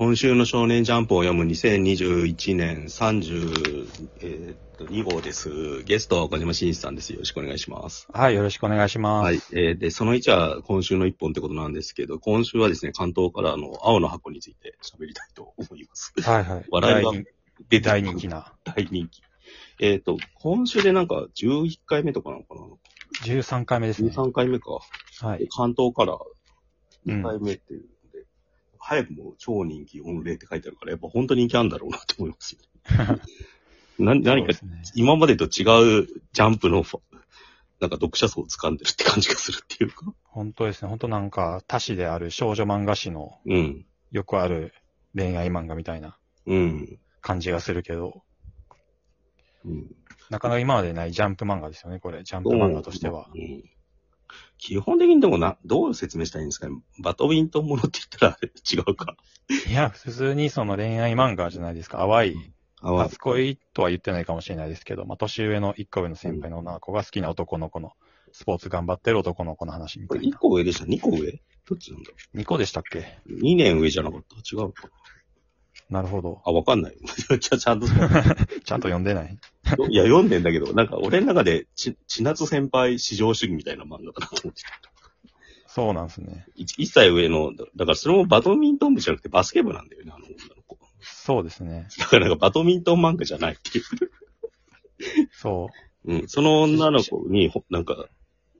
今週の少年ジャンプを読む2021年30、えーっと2号です。ゲストは岡島真一さんです。よろしくお願いします。はい、よろしくお願いします。はい。えーで、その1は今週の1本ってことなんですけど、今週はですね、関東からの青の箱について喋りたいと思います。はい、はい。笑いが大人で大人気な。大人気。えーっと、今週でなんか11回目とかなのかな？13回目ですね。13回目か。はい。関東からうん2回目っていうんで、早くも超人気御礼って書いてあるから、やっぱ本当に人気あるんだろうなと思いますよね。な何か。今までと違うジャンプのなんか読者層を掴んでるって感じがするっていうか。本当ですね。本当なんか、他誌である少女漫画誌のうん。よくある恋愛漫画みたいなうん。感じがするけど、うん。なかなか今までないジャンプ漫画ですよね、これ。ジャンプ漫画としてはう。ん。基本的にでもな、どう説明したらいいんですかね？バドミントンものって言ったら違うか。いや、普通にその恋愛漫画じゃないですか。淡い、あわ初恋とは言ってないかもしれないですけど、まあ、年上の一個上の先輩の女の子が好きな男の子の、スポーツ頑張ってる男の子の話み1たいな。個上でした ?2 個上？どっちなんだ2個でしたっけ ?2 年上じゃなかった違うかなるほど。あ、わかんない。ちゃちゃんと、ちゃんと読んでない？いや、読んでんだけど、なんか俺の中でち、千夏先輩至上主義みたいな漫画だなと思ってた。そうなんですね。一一歳上の、だだからそれもバドミントン部じゃなくてバスケ部なんだよね、あの女の子。そうですね。だからなんかバドミントン漫画じゃないっていう。そうん。その女の子に、ほなんか、う。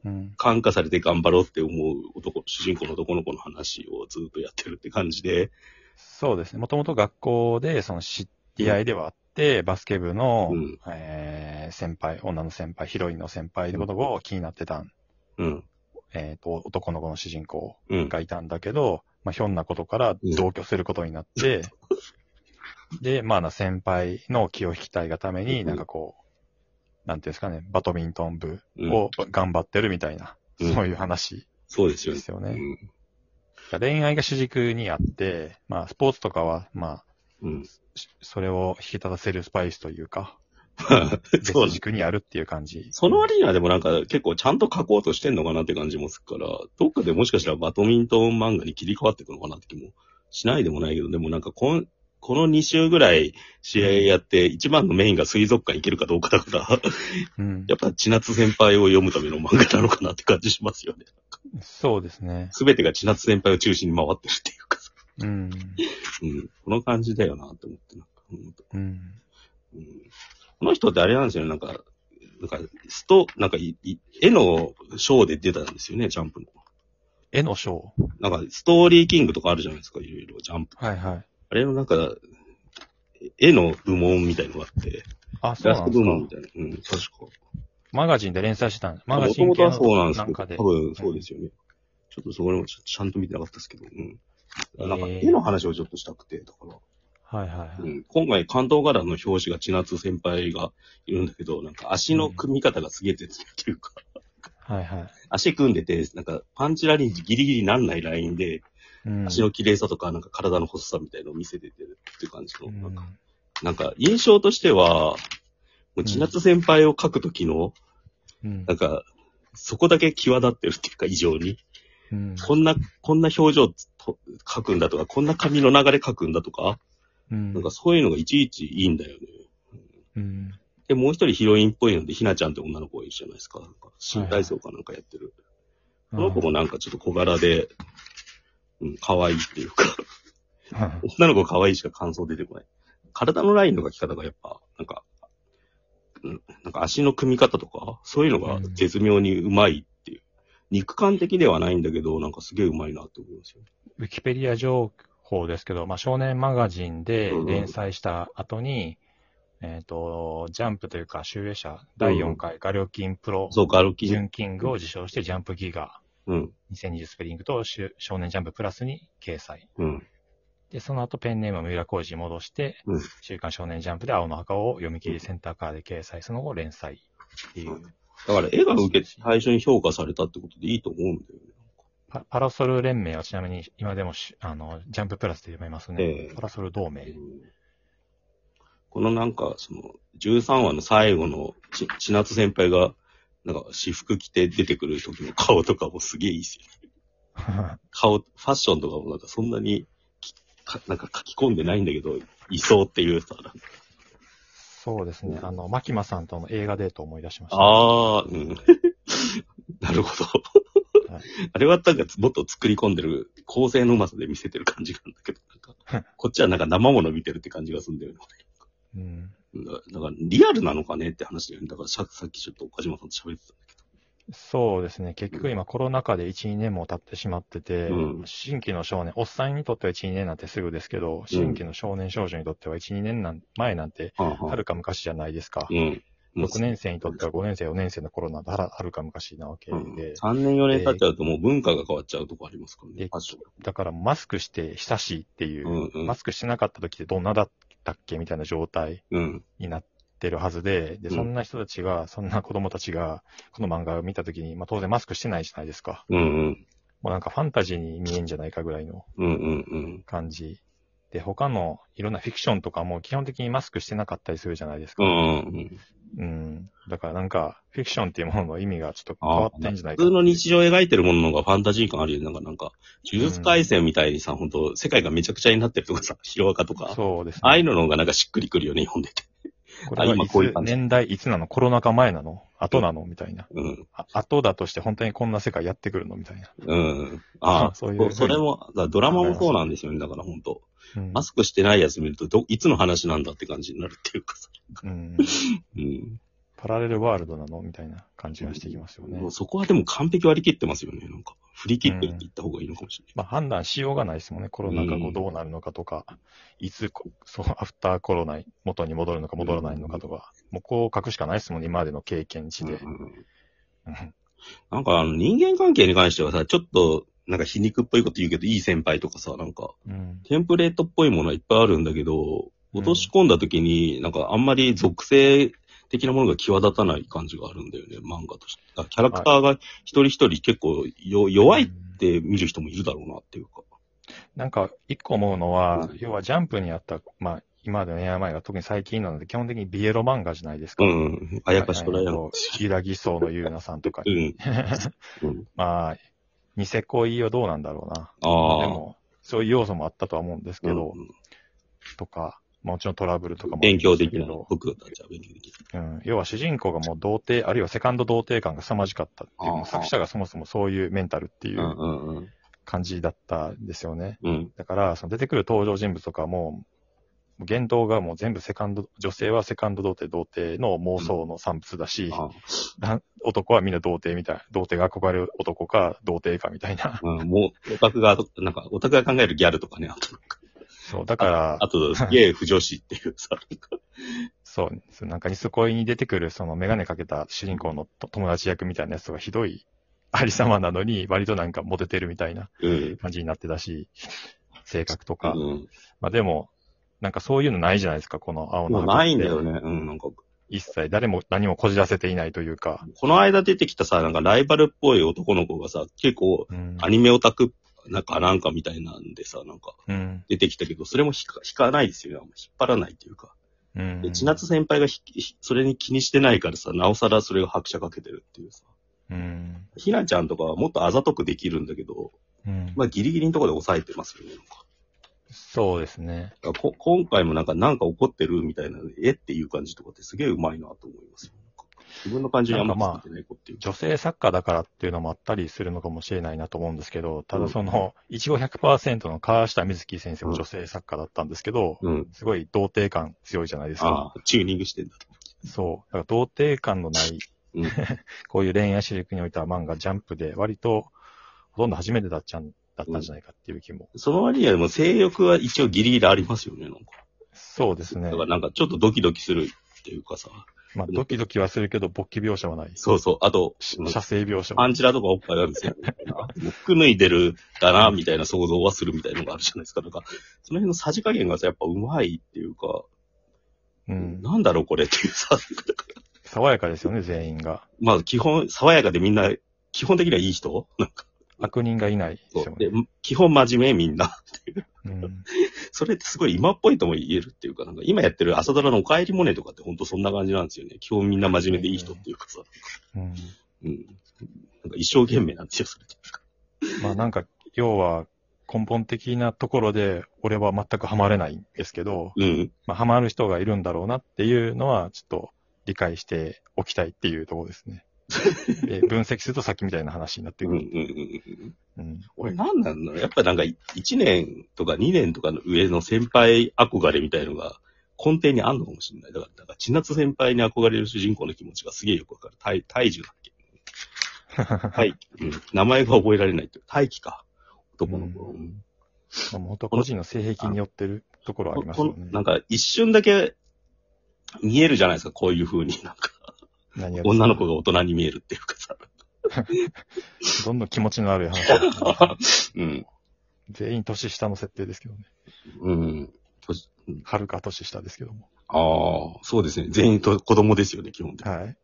うん。感化されて頑張ろうって思う男、主人公の男の子の話をずっとやってるって感じで、そうですね。もともと学校で、その知り合いではあって、バスケ部の、うんえー先輩、女の先輩、ヒロインの先輩のことを気になってたん、うん。えっ、と、男の子の主人公うん。がいたんだけど、まあ、ひょんなことから同居することになって、で、まあな、先輩の気を引きたいがために、うんなんかこう、なんていうんですかね、バドミントン部うんを頑張ってるみたいな、うんそういう話そうですよね。ですよね。うん。恋愛が主軸にあって、まあ、スポーツとかは、まあ、うん。しそれを引き立たせるスパイスというか、そう別軸にあるっていう感じ。その割にはでもなんか結構ちゃんと書こうとしてんのかなって感じもするから、どっかでもしかしたらバドミントン漫画に切り替わっていくのかなって気もしないでもないけど、でもなんかこんこの2週ぐらい試合やって一番のメインが水族館行けるかどうかだから、うん やっぱ千夏先輩を読むための漫画なのかなって感じしますよね。そうですね。すべてが千夏先輩を中心に回ってるっていうかさ、うん。うん、この感じだよなって思って、なんか、うんうん。うんこの人ってあれなんですよね、なんか、なんか、スト、なんかい、い絵のショーで出たんですよね、ジャンプの。絵のショー？なんか、ストーリーキングとかあるじゃないですか、いろいろ、ジャンプ。はいはい。あれのなんか、絵の部門みたいのがあって、あ、イそうなんですラスト部門みか。たいな。うん、確か。マガジンで連載してたんです。マガもジン系のともとはそうなんですけど、なんかで。多分そうですよね。ちょっとそこにもちゃんと見てなかったですけど、うん。なんか、えー絵の話をちょっとしたくて、だから。はいはいはい。うん、今回関東柄の表紙が千夏先輩がいるんだけど、なんか足の組み方がすげえ絶妙っていうか、はいはい。足組んでて、なんかパンチラリンジギリギリなんないラインで、うん。足の綺麗さとか、なんか体の細さみたいのを見せててるっていう感じの、うんなんか、なんか印象としては、もう千夏先輩を描くときの、うんなんか、そこだけ際立ってるっていうか異常に、うん。こんな、こんな表情と描くんだとか、こんな髪の流れ描くんだとか、うんなんかそういうのがいちいちいいんだよね。うん。で、もう一人ヒロインっぽいので、ひなちゃんって女の子がいるじゃないですか。なんか新体操かなんかやってる。この子もなんかちょっと小柄で、うん、可愛いっていうか、うん女の子可愛いしか感想出てこない。体のラインの描き方がやっぱ、なんか、うんなんか足の組み方とか、そういうのが絶妙にうまい。肉感的ではないんだけど、なんかすげえうまいなって思いますよ。ウィキペディア情報ですけど、まあ、少年マガジンで連載した後に、えっ、と、ジャンプというか、集英社第4回画力金プロそうか、歩き、準キングを受賞して、ジャンプギガうん、2020スペリングと少年ジャンププラスに掲載。うん、で、その後ペンネームは三浦浩二に戻して、うん週刊少年ジャンプで青の墓を読み切りセンターカーで掲載、その後連載っていう。だから絵が受け、最初に評価されたってことでいいと思うんだよね。パパラソル連盟はちなみに今でもしあのジャンププラスで読めますね。ええパラソル同盟。このなんか、その、13話の最後のち、千夏先輩が、なんか、私服着て出てくる時の顔とかもすげえいいっすよね。顔、ファッションとかもなんかそんなになんか書き込んでないんだけど、いそうっていうさ。そうですね。あの、マキマさんとの映画デートを思い出しました。ああ、うん。なるほど。はいあれはなんかもっと作り込んでる構成のうまさで見せてる感じがあるんだけど、なんかこっちはなんか生もの見てるって感じがするんだよね。うん。だだからリアルなのかねって話だよね。だからささっきちょっと岡島さんと喋ってたんだけそうですね。結局今コロナ禍で1、2年も経ってしまってて、うん新規の少年、おっさんにとっては1、2年なんてすぐですけど、新規の少年少女にとっては1、2年なん前なんて、ど。はあはあはるか昔じゃないですか。うん。もう6年生にとっては5年生、4年生の頃なんてはらはるか昔なわけうんで、3年4年経っちゃうともう文化が変わっちゃうとこありますからね。でファッションだからマスクして久しいっていう、うんうんマスクしてなかった時ってどんなだったっけみたいな状態うん。になってるはずで、で、うんそんな人たちが、そんな子供たちが、この漫画を見た時に、まあ当然マスクしてないじゃないですか。うんうん。もうなんかファンタジーに見えんじゃないかぐらいのうんうんうん。感じ。で、他のいろんなフィクションとかも基本的にマスクしてなかったりするじゃないですか。うんうん。うん。だからなんか、フィクションっていうものの意味がちょっと変わってんじゃないか普通の日常を描いてるものの方がファンタジー感あるよね。なんか、なんか、呪術廻戦みたいにさ、本当世界がめちゃくちゃになってるとかさ、ヒロアカとか、そうですね。ああいうのの方がなんかしっくりくるよね、読んでて。あこれは今こういう感じ年代いつなの？コロナ禍前なの？後なの？みたいな。うん。あ後だとして本当にこんな世界やってくるの？みたいな。うん。ああ、そういうそそれも、だからドラマもそうなんですよね。だから本当うんマスクしてないやつ見ると、ど、いつの話なんだって感じになるっていうかさ。うん、うん。パラレルワールドなの？みたいな感じがしてきますよね。そこはでも完璧割り切ってますよね。なんか、振り切っていった方がいいのかもしれない。まあ判断しようがないですもんね。コロナ禍後どうなるのかとか、いつこ、そう、アフターコロナ、元に戻るのか戻らないのかとか、もうこう書くしかないですもんね。今までの経験値で。うんうんうんなんかあの人間関係に関してはさ、ちょっとなんか皮肉っぽいこと言うけど、いい先輩とかさ、なんかうん。テンプレートっぽいものはいっぱいあるんだけど、落とし込んだ時になんかあんまり属性的なものが際立たない感じがあるんだよね、漫画として。あキャラクターが一人一人結構よ弱いって見る人もいるだろうなっていうか。なんか、一個思うのはうん、要はジャンプにあった、まあ、今までの恋愛漫画、特に最近なので、基本的にビエロ漫画じゃないですか。うん。あやかしとらやの。ゆらぎそうのゆうなさんとかう。ん。うん、まあ、ニセ恋はどうなんだろうな。ああ。でも、そういう要素もあったとは思うんですけど、うんとか、もちろんトラブルとかも。勉強できないけど。僕たちは勉強できない。うん。要は主人公がもう童貞、あるいはセカンド童貞感が凄まじかったっていう作者がそもそもそういうメンタルっていううんうんうん。感じだったんですよね。うん。だから、その出てくる登場人物とかも、言動がもう全部セカンド、女性はセカンド童貞、童貞の妄想の産物だし、あ男男はみんな童貞みたい、童貞が憧れる男か童貞かみたいな。うん、もう、オタクが、なんか、オタクが考えるギャルとかね、あとなんか、そう、だから、あと、すげえ不女子っていうさ、そう、そうなんかニス恋に出てくるそのメガネかけた主人公のと友達役みたいなやつがひどいありさまなのに、割となんかモテてるみたいなうん。感じになってたし、性格とか。うん。まあでも、なんかそういうのないじゃないですか、この青のまあないんだね。よね。うん、なんか、一切誰も何もこじらせていないというか。この間出てきたさ、なんかライバルっぽい男の子がさ、結構、うん。アニメオタク、なんかなんかみたいなんでさ、なんかうん。出てきたけど、それも引か引かないですよね。引っ張らないっていうか。うん。で、千夏先輩がひひそれに気にしてないからさ、なおさらそれが拍車かけてるっていうさ。うん。ひなちゃんとかはもっとあざとくできるんだけど、うん。まあギリギリのところで抑えてますよね。なんかそうですね。こ今回もなんか、なんか怒ってるみたいな、えっていう感じとかってすげえうまいなと思いますよ。自分の感情にあんまてない子っていうか。女性作家だからっていうのもあったりするのかもしれないなと思うんですけど、ただその、いちご100%の川下美月先生も女性作家だったんですけど、うん。すごい童貞感強いじゃないですか。ああ、チューニングしてんだと。そう。だから童貞感のない、うん こういう恋愛主軸においては漫画ジャンプで割とほとんど初めてだっちゃんだったんじゃないかっていう気も。その割にはでも性欲は一応ギリギリありますよね、なんか。そうですねだか。らなんかちょっとドキドキするっていうかさ。まあドキドキはするけど勃起描写はない。そうそう。あと、し射精描写は。パンチラとかおっぱいあるんですよ。服脱いでるだな、みたいな想像はするみたいなのがあるじゃないですか。なんか、その辺のさじ加減がさ、やっぱうまいっていうか、うん。なんだろうこれっていうさ、爽やかですよね、全員が。まあ基本、爽やかでみんな、基本的にはいい人？なんか、悪人がいないですよそう。でね。、基本真面目みんな。うん。それってすごい今っぽいとも言えるっていうか、なんか今やってる朝ドラのお帰りモネとかってほんとそんな感じなんですよね。基本みんな真面目でいい人っていうかさ。うん。うん。なんか一生懸命なんですよ、それって。まあなんか、要は、根本的なところで、俺は全くハマれないんですけど、うん。まあ、ハマる人がいるんだろうなっていうのは、ちょっと理解しておきたいっていうところですね。で 分析するとさっきみたいな話になってうん。うくん。る。うん。うん。俺なんなんだろうやっぱなんか1年とか2年とかの上の先輩憧れみたいのが根底にあんのかもしれない。だから、だから千夏先輩に憧れる主人公の気持ちがすげえよくわかる。大、大樹だっけ？大輝。うん。名前が覚えられないって。大輝か。男の子。うん本当個人の性癖によってるところはありますよね。なんか一瞬だけ見えるじゃないですか、こういう風に。なんか、何が女の子が大人に見えるっていうかさ。どんどん気持ちのある話になってますうん。全員年下の設定ですけどね。うん。はるか年下ですけども。ああ、そうですね。全員と子供ですよね、基本的に。はい。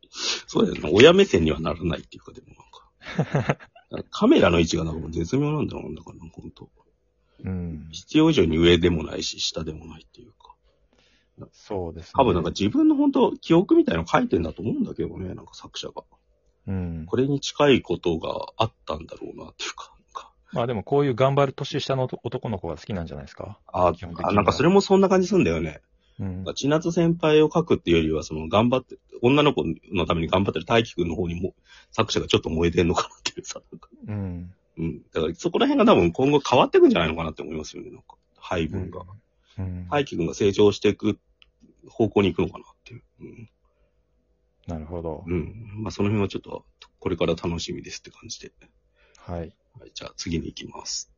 そうだよね。親目線にはならないっていうか、でもなんか。カメラの位置がなんか絶妙なんだろうな、だから、本当うん。必要以上に上でもないし、下でもないっていうか。そうですね。多分なんか自分の本当記憶みたいなの書いてんだと思うんだけどね、なんか作者が。うん。これに近いことがあったんだろうなっていうか。まあでもこういう頑張る年下の男の子が好きなんじゃないですか？ああ、なんかそれもそんな感じするんだよね。うん。千夏先輩を書くっていうよりは、その頑張って、女の子のために頑張ってる大輝くんの方にも、作者がちょっと燃えてんのかなっていうさ。なんかうん。うん。だからそこら辺が多分今後変わっていくんじゃないのかなって思いますよね、なんか。配分が。うん。大輝くんが成長していく方向に行くのかなっていう。うん。なるほど。うん。まあその辺はちょっと、これから楽しみですって感じで。はい。はい、じゃあ次に行きます。